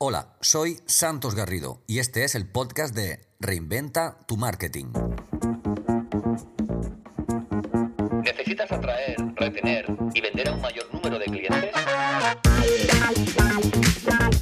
Hola, soy Santos Garrido y este es el podcast de Reinventa tu Marketing. ¿Necesitas atraer, retener y vender a un mayor número de clientes?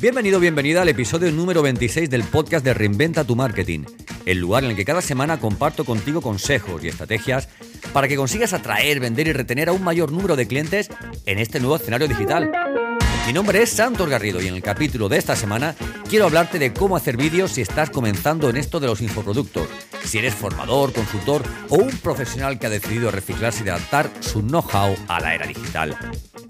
Bienvenido, bienvenida al episodio número 26 del podcast de Reinventa tu Marketing, el lugar en el que cada semana comparto contigo consejos y estrategias para que consigas atraer, vender y retener a un mayor número de clientes en este nuevo escenario digital. Mi nombre es Santos Garrido y en el capítulo de esta semana quiero hablarte de cómo hacer vídeos si estás comenzando en esto de los infoproductos, si eres formador, consultor o un profesional que ha decidido reciclarse y adaptar su know-how a la era digital.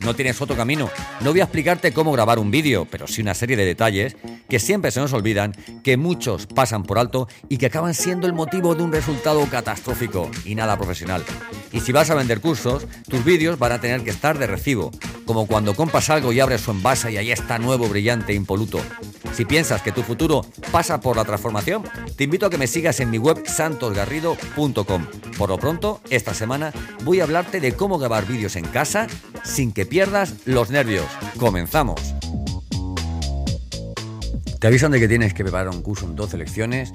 No tienes otro camino, no voy a explicarte cómo grabar un vídeo, pero sí una serie de detalles que siempre se nos olvidan, que muchos pasan por alto y que acaban siendo el motivo de un resultado catastrófico y nada profesional. Y si vas a vender cursos, tus vídeos van a tener que estar de recibo, como cuando compras algo y abres su envase y ahí está nuevo, brillante impoluto. Si piensas que tu futuro pasa por la transformación, te invito a que me sigas en mi web santosgarrido.com. Por lo pronto, esta semana voy a hablarte de cómo grabar vídeos en casa sin que pierdas los nervios. Comenzamos. Te avisan de que tienes que preparar un curso en 12 lecciones,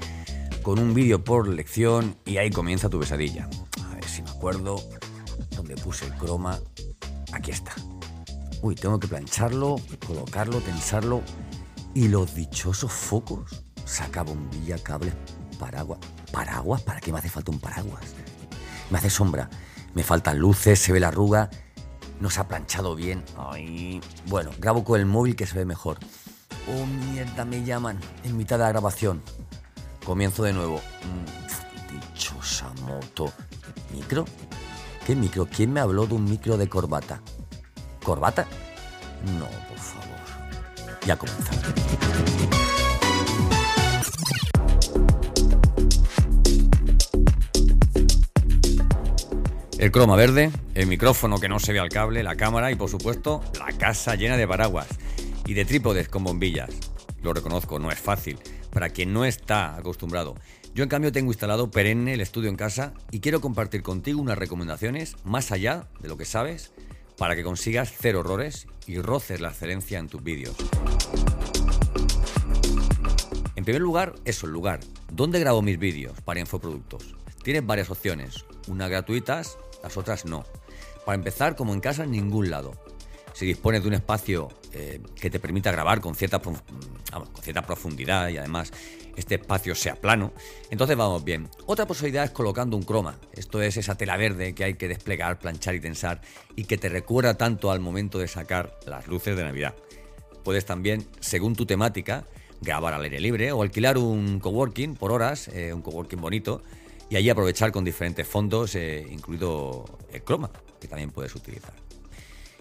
con un vídeo por lección y ahí comienza tu pesadilla. A ver si me acuerdo donde puse el croma. Aquí está. Uy, tengo que plancharlo, colocarlo, tensarlo. Y los dichosos focos. Saca bombilla, cable, paraguas. ¿Paraguas? ¿Para qué me hace falta un paraguas? Me hace sombra. Me faltan luces, se ve la arruga. No se ha planchado bien. Ay. Bueno, grabo con el móvil que se ve mejor. Oh, mierda, me llaman en mitad de la grabación. Comienzo de nuevo. Mm, dichosa moto. ¿Micro? ¿Qué micro? ¿Quién me habló de un micro de corbata? ¿Corbata? No, por favor. Ya comenzamos. El croma verde, el micrófono que no se ve al cable, la cámara y por supuesto la casa llena de paraguas y de trípodes con bombillas. Lo reconozco, no es fácil, para quien no está acostumbrado. Yo en cambio tengo instalado perenne el estudio en casa y quiero compartir contigo unas recomendaciones más allá de lo que sabes para que consigas cero errores y roces la excelencia en tus vídeos. En primer lugar, eso, el lugar. ¿Dónde grabo mis vídeos para infoproductos? Tienes varias opciones, unas gratuitas, las otras no. Para empezar, como en casa, en ningún lado. Si dispones de un espacio eh, que te permita grabar con cierta, con cierta profundidad y además este espacio sea plano, entonces vamos bien. Otra posibilidad es colocando un croma. Esto es esa tela verde que hay que desplegar, planchar y tensar y que te recuerda tanto al momento de sacar las luces de Navidad. Puedes también, según tu temática, grabar al aire libre o alquilar un coworking por horas, eh, un coworking bonito, y allí aprovechar con diferentes fondos, eh, incluido el croma, que también puedes utilizar.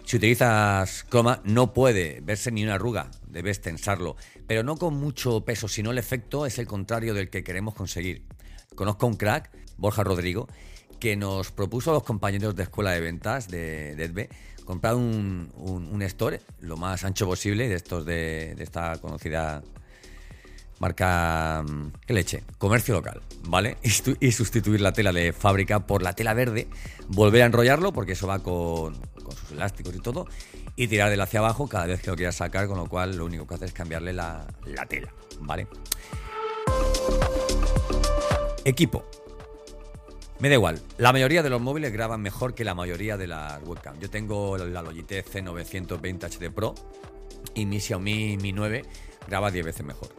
Si utilizas croma, no puede verse ni una arruga, debes tensarlo, pero no con mucho peso, sino el efecto es el contrario del que queremos conseguir. Conozco a un crack, Borja Rodrigo, que nos propuso a los compañeros de escuela de ventas de, de comprar un, un, store lo más ancho posible de estos de esta conocida marca mm, ¿qué leche? Comercio local, ¿vale? Y, sustituir la tela de fábrica por la tela verde, volver a enrollarlo porque eso va con, con sus elásticos y todo, y tirar de hacia abajo cada vez que lo quieras sacar, con lo cual lo único que hace es cambiarle la, la tela, ¿vale? Equipo. Me da igual, la mayoría de los móviles graban mejor que la mayoría de las webcam. Yo tengo la Logitech C920 HD Pro y mi Xiaomi Mi 9 graba 10 veces mejor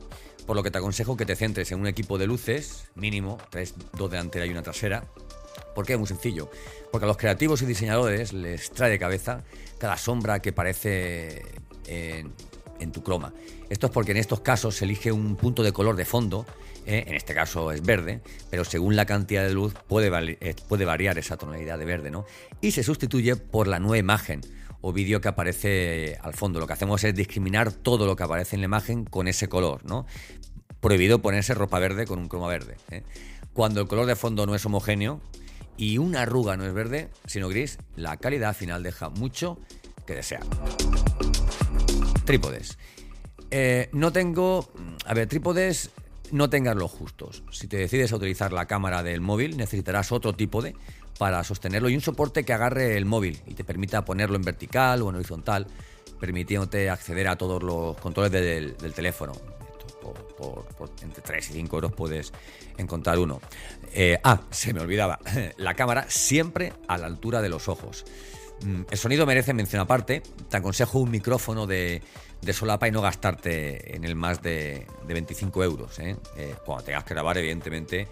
por lo que te aconsejo que te centres en un equipo de luces, mínimo, tres, dos delanteras y una trasera. ¿Por qué? Muy sencillo. Porque a los creativos y diseñadores les trae de cabeza cada sombra que parece en, tu croma. Esto es porque en estos casos se elige un punto de color de fondo, ¿eh? en este caso es verde, pero según la cantidad de luz puede, eh, puede variar esa tonalidad de verde, ¿no? Y se sustituye por la nueva imagen o vídeo que aparece al fondo. Lo que hacemos es discriminar todo lo que aparece en la imagen con ese color, ¿no? Prohibido ponerse ropa verde con un croma verde. ¿eh? Cuando el color de fondo no es homogéneo y una arruga no es verde, sino gris, la calidad final deja mucho que desear. Trípodes. Eh, no tengo. A ver, trípodes no tengas los justos. Si te decides a utilizar la cámara del móvil, necesitarás otro tipo de para sostenerlo y un soporte que agarre el móvil y te permita ponerlo en vertical o en horizontal. permitiéndote acceder a todos los controles del, teléfono. por, entre 3 y 5 euros puedes encontrar uno. Eh, ah, se me olvidaba, la cámara siempre a la altura de los ojos. Mm, el sonido merece mención aparte. Te aconsejo un micrófono de, solapa y no gastarte en el más de, 25 euros. ¿eh? Eh, cuando tengas que grabar, evidentemente,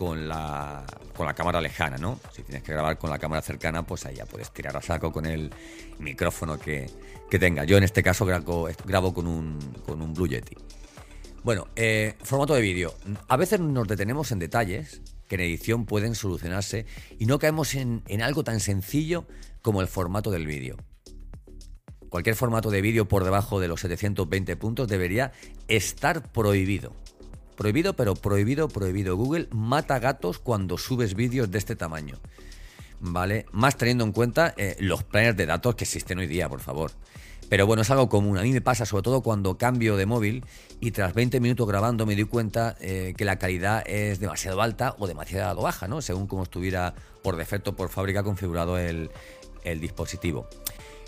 con la, con la cámara lejana, ¿no? Si tienes que grabar con la cámara cercana, pues ahí ya puedes tirar a saco con el micrófono que, que tenga. Yo en este caso grabo, grabo con, un, con un Blue Yeti. Bueno, eh, formato de vídeo. A veces nos detenemos en detalles que en edición pueden solucionarse y no caemos en, en algo tan sencillo como el formato del vídeo. Cualquier formato de vídeo por debajo de los 720 puntos debería estar prohibido. Prohibido, pero prohibido, prohibido. Google mata gatos cuando subes vídeos de este tamaño. ¿Vale? Más teniendo en cuenta eh, los planners de datos que existen hoy día, por favor. Pero bueno, es algo común. A mí me pasa sobre todo cuando cambio de móvil y tras 20 minutos grabando me doy cuenta eh, que la calidad es demasiado alta o demasiado baja, ¿no? Según como estuviera por defecto, por fábrica configurado el, dispositivo.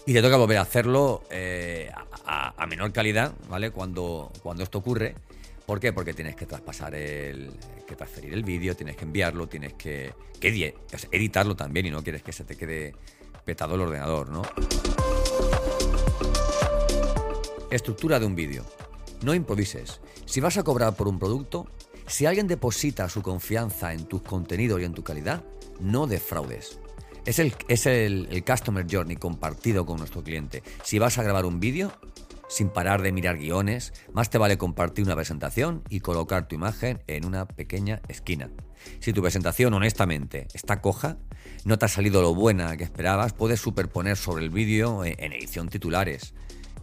Y te toca volver a hacerlo eh, a, menor calidad, ¿vale? Cuando, cuando esto ocurre. ¿Por qué? Porque tienes que traspasar el. que transferir el vídeo, tienes que enviarlo, tienes que, editarlo también y no quieres que se te quede petado el ordenador, ¿no? Estructura de un vídeo. No improvises. Si vas a cobrar por un producto, si alguien deposita su confianza en tus contenidos y en tu calidad, no defraudes. Es el, es el Customer Journey compartido con nuestro cliente. Si vas a grabar un vídeo, sin parar de mirar guiones, más te vale compartir una presentación y colocar tu imagen en una pequeña esquina. Si tu presentación honestamente está coja, no te ha salido lo buena que esperabas, puedes superponer sobre el vídeo eh, en edición titulares,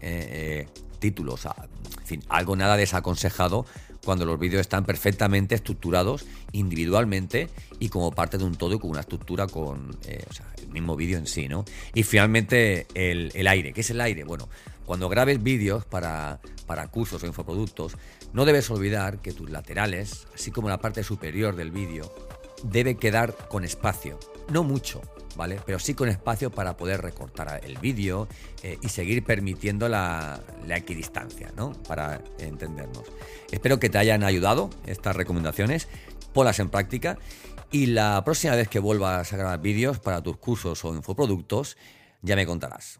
eh, eh, títulos, en fin, algo nada desaconsejado cuando los vídeos están perfectamente estructurados individualmente y como parte de un todo y con una estructura con el mismo vídeo en sí, ¿no? Y finalmente el, el aire. ¿Qué es el aire? Bueno, cuando grabes vídeos para, para cursos o infoproductos, no debes olvidar que tus laterales, así como la parte superior del vídeo, debe quedar con espacio. No mucho, ¿vale? Pero sí con espacio para poder recortar el vídeo eh, y seguir permitiendo la, la, equidistancia, ¿no? Para entendernos. Espero que te hayan ayudado estas recomendaciones, ponlas en práctica y la próxima vez que vuelvas a grabar vídeos para tus cursos o infoproductos, ya me contarás.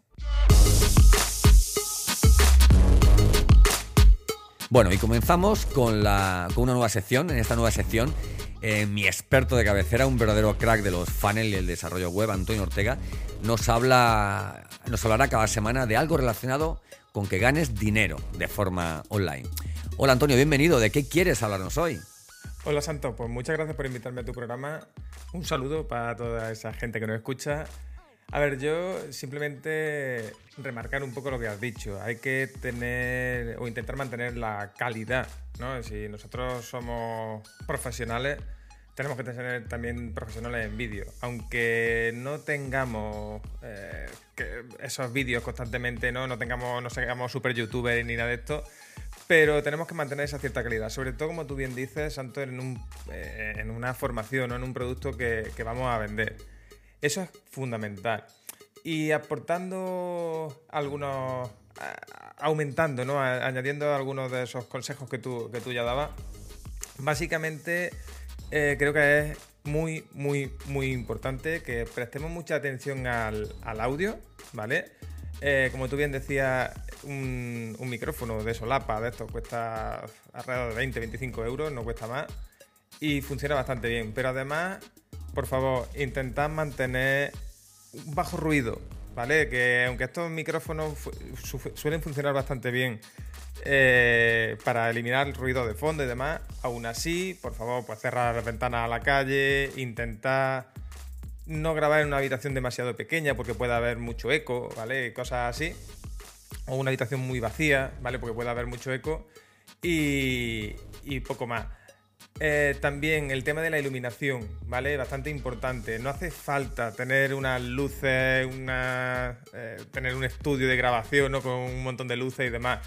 Bueno, y comenzamos con, la, con una nueva sección. En esta nueva sección, eh, mi experto de cabecera, un verdadero crack de los funnels y el desarrollo web, Antonio Ortega, nos, habla, nos hablará cada semana de algo relacionado con que ganes dinero de forma online. Hola Antonio, bienvenido. ¿De qué quieres hablarnos hoy? Hola Santo, pues muchas gracias por invitarme a tu programa. Un saludo para toda esa gente que nos escucha a ver, yo simplemente remarcar un poco lo que has dicho. Hay que tener o intentar mantener la calidad, ¿no? Si nosotros somos profesionales, tenemos que tener también profesionales en vídeo. Aunque no tengamos eh, esos vídeos constantemente, ¿no? No tengamos, no seamos super youtubers ni nada de esto. Pero tenemos que mantener esa cierta calidad. Sobre todo, como tú bien dices, Santo, en, un, eh, en una formación o en un producto que, que vamos a vender. Eso es fundamental. Y aportando algunos, aumentando, ¿no? añadiendo algunos de esos consejos que tú, que tú ya dabas, básicamente eh, creo que es muy, muy, muy importante que prestemos mucha atención al, audio, ¿vale? Eh, como tú bien decías, un, un, micrófono de solapa de estos cuesta alrededor de 20, 25 euros, no cuesta más, y funciona bastante bien. Pero además por favor, intentad mantener un bajo ruido, ¿vale? Que aunque estos micrófonos suelen funcionar bastante bien eh, para eliminar el ruido de fondo y demás, aún así, por favor, pues cerrar las ventanas a la calle, intentar no grabar en una habitación demasiado pequeña porque puede haber mucho eco, ¿vale? Cosas así. O una habitación muy vacía, ¿vale? Porque puede haber mucho eco. Y poco más. Eh, también el tema de la iluminación, ¿vale? Bastante importante. No hace falta tener unas luces, una, eh, tener un estudio de grabación ¿no? con un montón de luces y demás.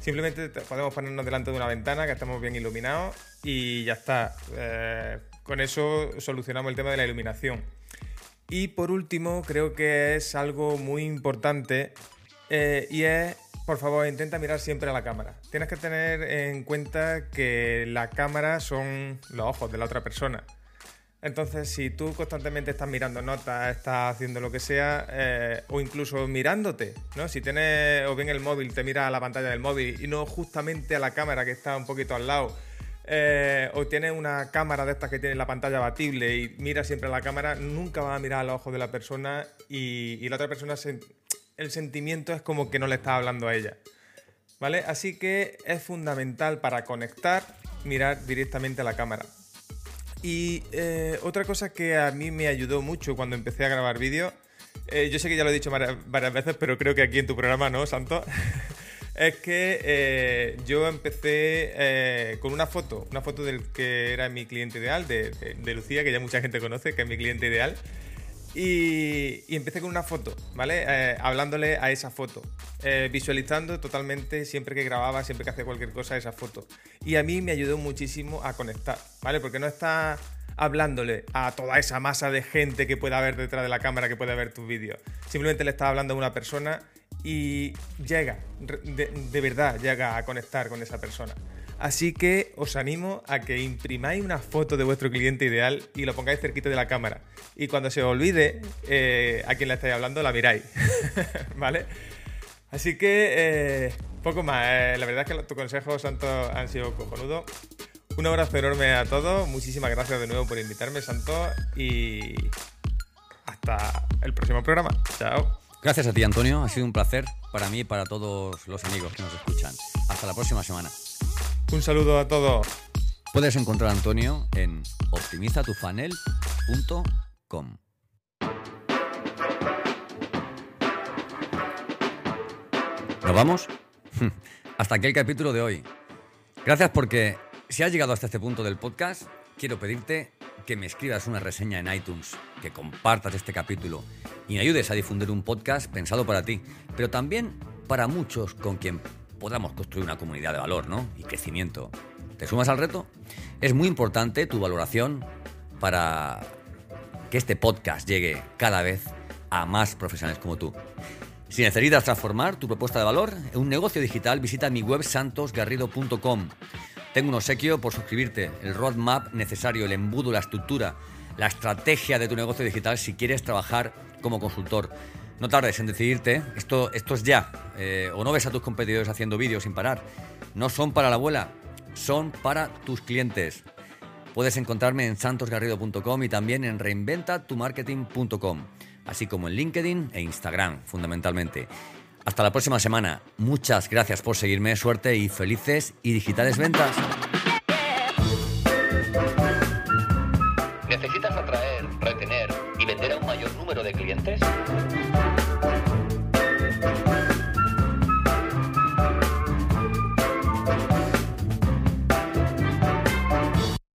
Simplemente podemos ponernos delante de una ventana que estamos bien iluminados y ya está. Eh, con eso solucionamos el tema de la iluminación. Y por último, creo que es algo muy importante y es, por favor, intenta mirar siempre a la cámara. Tienes que tener en cuenta que la cámara son los ojos de la otra persona. Entonces, si tú constantemente estás mirando notas, estás haciendo lo que sea, eh, o incluso mirándote, ¿no? Si tienes o bien el móvil, te mira a la pantalla del móvil y no justamente a la cámara que está un poquito al lado, eh, o tienes una cámara de estas que tiene la pantalla abatible y mira siempre a la cámara, nunca vas a mirar a los ojos de la persona y, la otra persona, el sentimiento es como que no le está hablando a ella. ¿Vale? Así que es fundamental para conectar mirar directamente a la cámara. Y eh, otra cosa que a mí me ayudó mucho cuando empecé a grabar vídeos, eh, yo sé que ya lo he dicho varias veces, pero creo que aquí en tu programa no, Santo, es que eh, yo empecé con una foto, una foto del que era mi cliente ideal, de, Lucía, que ya mucha gente conoce, que es mi cliente ideal. Y, empecé con una foto, ¿vale? Eh, hablándole a esa foto, eh, visualizando totalmente siempre que grababa, siempre que hacía cualquier cosa, esa foto. Y a mí me ayudó muchísimo a conectar, ¿vale? Porque no está hablándole a toda esa masa de gente que pueda ver detrás de la cámara, que pueda ver tus vídeos. Simplemente le estás hablando a una persona y llega, de verdad, llega a conectar con esa persona. Así que os animo a que imprimáis una foto de vuestro cliente ideal y lo pongáis cerquita de la cámara. Y cuando se olvide eh, a quién le estáis hablando, la miráis. ¿Vale? Así que eh, poco más. Eh, la verdad es que tus consejos, Santo, han sido cojonudos. Un abrazo enorme a todos. Muchísimas gracias de nuevo por invitarme, Santo. Y hasta el próximo programa. Chao. Gracias a ti, Antonio. Ha sido un placer para mí y para todos los amigos que nos escuchan. Hasta la próxima semana. Un saludo a todos. Puedes encontrar a Antonio en optimizatufanel.com. ¿Nos vamos? Hasta aquí el capítulo de hoy. Gracias porque si has llegado hasta este punto del podcast, quiero pedirte que me escribas una reseña en iTunes, que compartas este capítulo y me ayudes a difundir un podcast pensado para ti, pero también para muchos con quien podamos construir una comunidad de valor ¿no? y crecimiento. ¿Te sumas al reto? Es muy importante tu valoración para que este podcast llegue cada vez a más profesionales como tú. Si necesitas transformar tu propuesta de valor en un negocio digital, visita mi web santosgarrido.com. Tengo un obsequio por suscribirte, el roadmap necesario, el embudo, la estructura, la estrategia de tu negocio digital si quieres trabajar como consultor. No tardes en decidirte, esto, esto es ya. Eh, o no ves a tus competidores haciendo vídeos sin parar. No son para la abuela, son para tus clientes. Puedes encontrarme en santosgarrido.com y también en reinventatumarketing.com, así como en LinkedIn e Instagram, fundamentalmente. Hasta la próxima semana. Muchas gracias por seguirme, suerte y felices y digitales ventas.